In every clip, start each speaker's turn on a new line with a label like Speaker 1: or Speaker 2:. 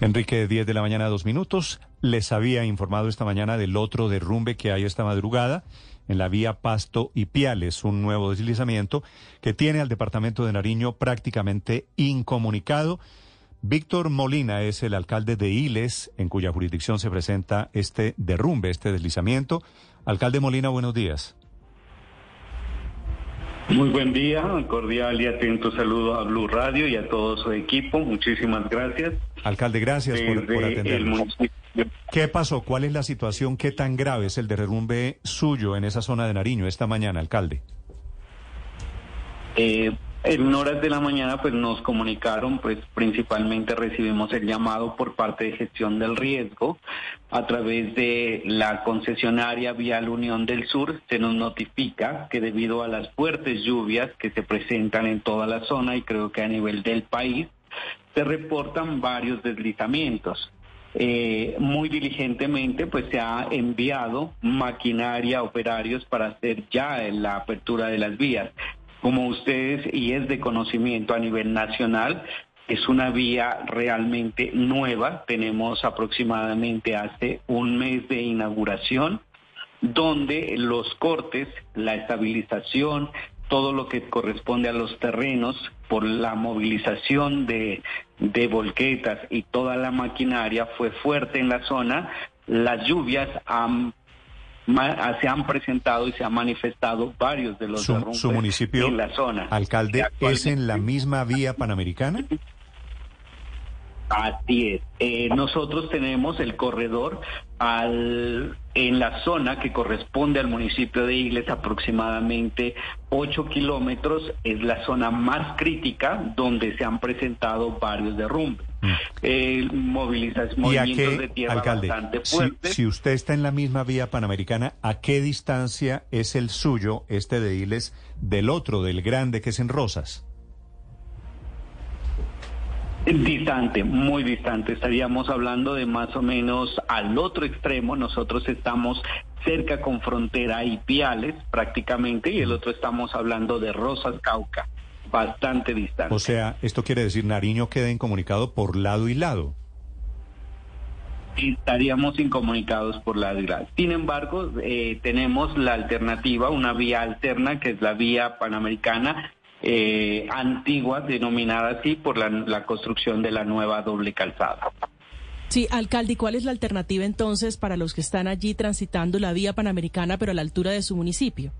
Speaker 1: Enrique, 10 de la mañana, dos minutos. Les había informado esta mañana del otro derrumbe que hay esta madrugada en la vía Pasto y Piales, un nuevo deslizamiento que tiene al departamento de Nariño prácticamente incomunicado. Víctor Molina es el alcalde de Iles, en cuya jurisdicción se presenta este derrumbe, este deslizamiento. Alcalde Molina, buenos días.
Speaker 2: Muy buen día, cordial y atento saludo a Blue Radio y a todo su equipo. Muchísimas gracias.
Speaker 1: Alcalde, gracias por, por atendernos. ¿Qué pasó? ¿Cuál es la situación? ¿Qué tan grave es el derrumbe suyo en esa zona de Nariño esta mañana, alcalde?
Speaker 2: Eh, en horas de la mañana pues nos comunicaron, pues principalmente recibimos el llamado por parte de gestión del riesgo a través de la concesionaria Vial Unión del Sur se nos notifica que debido a las fuertes lluvias que se presentan en toda la zona y creo que a nivel del país se reportan varios deslizamientos. Eh, muy diligentemente pues se ha enviado maquinaria, operarios para hacer ya la apertura de las vías como ustedes, y es de conocimiento a nivel nacional, es una vía realmente nueva. Tenemos aproximadamente hace un mes de inauguración, donde los cortes, la estabilización, todo lo que corresponde a los terrenos por la movilización de, de volquetas y toda la maquinaria fue fuerte en la zona. Las lluvias han se han presentado y se han manifestado varios de los
Speaker 1: su, su municipio,
Speaker 2: en la zona.
Speaker 1: Alcalde, ¿es en la misma vía panamericana?
Speaker 2: Así es. Eh, nosotros tenemos el corredor al, en la zona que corresponde al municipio de Igles, aproximadamente 8 kilómetros, es la zona más crítica donde se han presentado varios derrumbes. Mm. Eh, movimientos de tierra bastante fuertes.
Speaker 1: Si, si, usted está en la misma vía panamericana, ¿a qué distancia es el suyo, este de Igles, del otro, del grande que es en Rosas?
Speaker 2: Distante, muy distante. Estaríamos hablando de más o menos al otro extremo. Nosotros estamos cerca con frontera y Piales prácticamente y el otro estamos hablando de Rosas Cauca, bastante distante.
Speaker 1: O sea, esto quiere decir Nariño queda incomunicado por lado y lado.
Speaker 2: Estaríamos incomunicados por lado y lado. Sin embargo, eh, tenemos la alternativa, una vía alterna que es la vía panamericana eh, antigua, denominada así por la, construcción de la nueva doble calzada.
Speaker 3: Sí, alcalde, ¿y cuál es la alternativa entonces para los que están allí transitando la vía panamericana, pero a la altura de su municipio?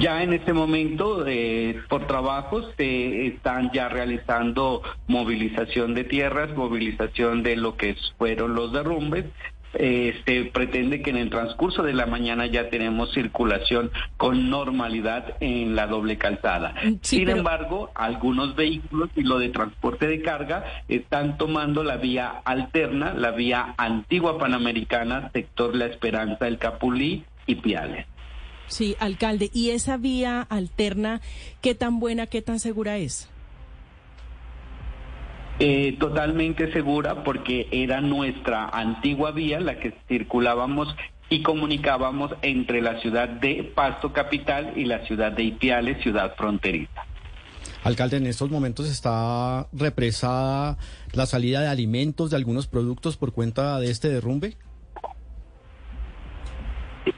Speaker 2: Ya en este momento, eh, por trabajos, se están ya realizando movilización de tierras, movilización de lo que fueron los derrumbes, este, pretende que en el transcurso de la mañana ya tenemos circulación con normalidad en la doble calzada. Mm, Sin embargo, algunos vehículos y lo de transporte de carga están tomando la vía alterna, la vía antigua panamericana, sector La Esperanza, El Capulí y Piales.
Speaker 3: Sí, alcalde, ¿y esa vía alterna qué tan buena, qué tan segura es?
Speaker 2: Eh, totalmente segura porque era nuestra antigua vía la que circulábamos y comunicábamos entre la ciudad de Pasto Capital y la ciudad de Ipiales, ciudad fronteriza.
Speaker 4: Alcalde, en estos momentos está represada la salida de alimentos de algunos productos por cuenta de este derrumbe.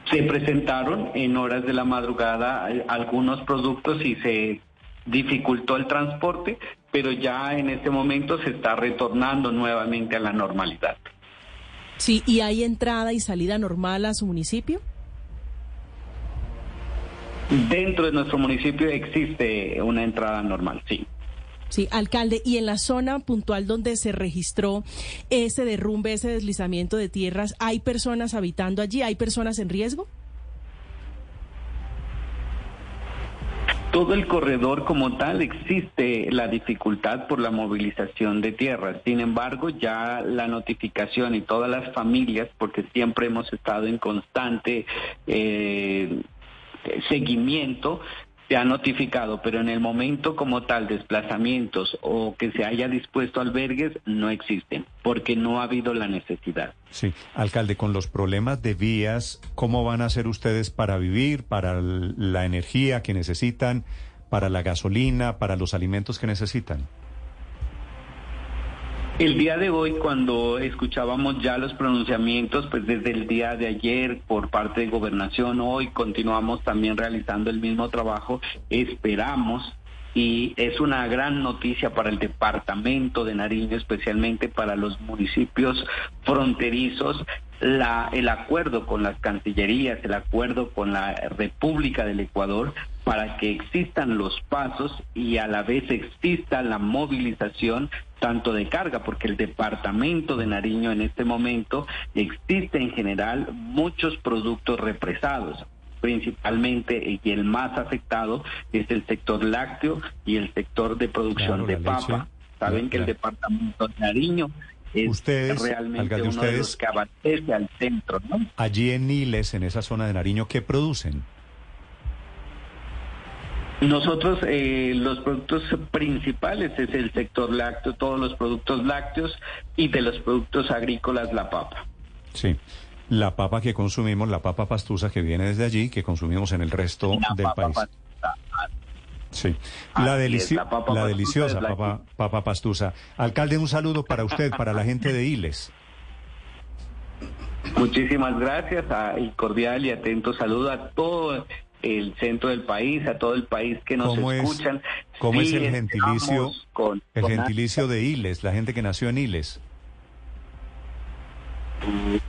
Speaker 2: Se presentaron en horas de la madrugada eh, algunos productos y se dificultó el transporte, pero ya en este momento se está retornando nuevamente a la normalidad.
Speaker 3: Sí, ¿y hay entrada y salida normal a su municipio?
Speaker 2: Dentro de nuestro municipio existe una entrada normal, sí.
Speaker 3: Sí, alcalde, y en la zona puntual donde se registró ese derrumbe, ese deslizamiento de tierras, ¿hay personas habitando allí? ¿Hay personas en riesgo?
Speaker 2: todo el corredor como tal existe la dificultad por la movilización de tierras. Sin embargo, ya la notificación y todas las familias, porque siempre hemos estado en constante eh, seguimiento, se ha notificado, pero en el momento como tal, desplazamientos o que se haya dispuesto albergues no existen, porque no ha habido la necesidad.
Speaker 1: Sí, alcalde, con los problemas de vías, ¿cómo van a hacer ustedes para vivir, para la energía que necesitan, para la gasolina, para los alimentos que necesitan?
Speaker 2: El día de hoy, cuando escuchábamos ya los pronunciamientos, pues desde el día de ayer por parte de gobernación, hoy continuamos también realizando el mismo trabajo, esperamos y es una gran noticia para el departamento de Nariño, especialmente para los municipios fronterizos, la, el acuerdo con las cancillerías, el acuerdo con la República del Ecuador para que existan los pasos y a la vez exista la movilización tanto de carga, porque el departamento de Nariño en este momento existe en general muchos productos represados principalmente y el más afectado es el sector lácteo y el sector de producción de papa. Saben que el departamento de Nariño es realmente uno de los que abastece al centro. ¿no?
Speaker 1: Allí en Niles, en esa zona de Nariño, ¿qué producen?
Speaker 2: Nosotros, eh, los productos principales es el sector lácteo, todos los productos lácteos y de los productos agrícolas la papa.
Speaker 1: Sí la papa que consumimos, la papa pastusa que viene desde allí, que consumimos en el resto del país. Sí, la, la, deliciosa papa, papa pastusa. Alcalde, un saludo para usted, para la gente de Iles.
Speaker 2: Muchísimas gracias y cordial y atento saludo a todo el centro del país, a todo el país que nos escuchan.
Speaker 1: ¿Cómo es el gentilicio, el gentilicio de Iles, la gente que nació en Iles?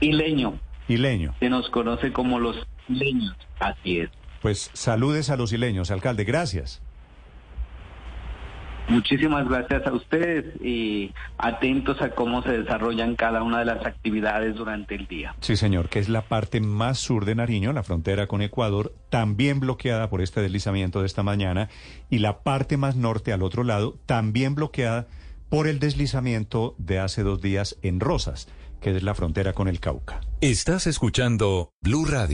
Speaker 2: Ileño.
Speaker 1: Ileño.
Speaker 2: Se nos conoce como los ileños. Así es.
Speaker 1: Pues saludes a los ileños, alcalde. Gracias.
Speaker 2: Muchísimas gracias a ustedes y atentos a cómo se desarrollan cada una de las actividades durante el día.
Speaker 1: Sí, señor, que es la parte más sur de Nariño, la frontera con Ecuador, también bloqueada por este deslizamiento de esta mañana, y la parte más norte al otro lado, también bloqueada por el deslizamiento de hace dos días en Rosas que es la frontera con el Cauca.
Speaker 5: Estás escuchando Blue Radio.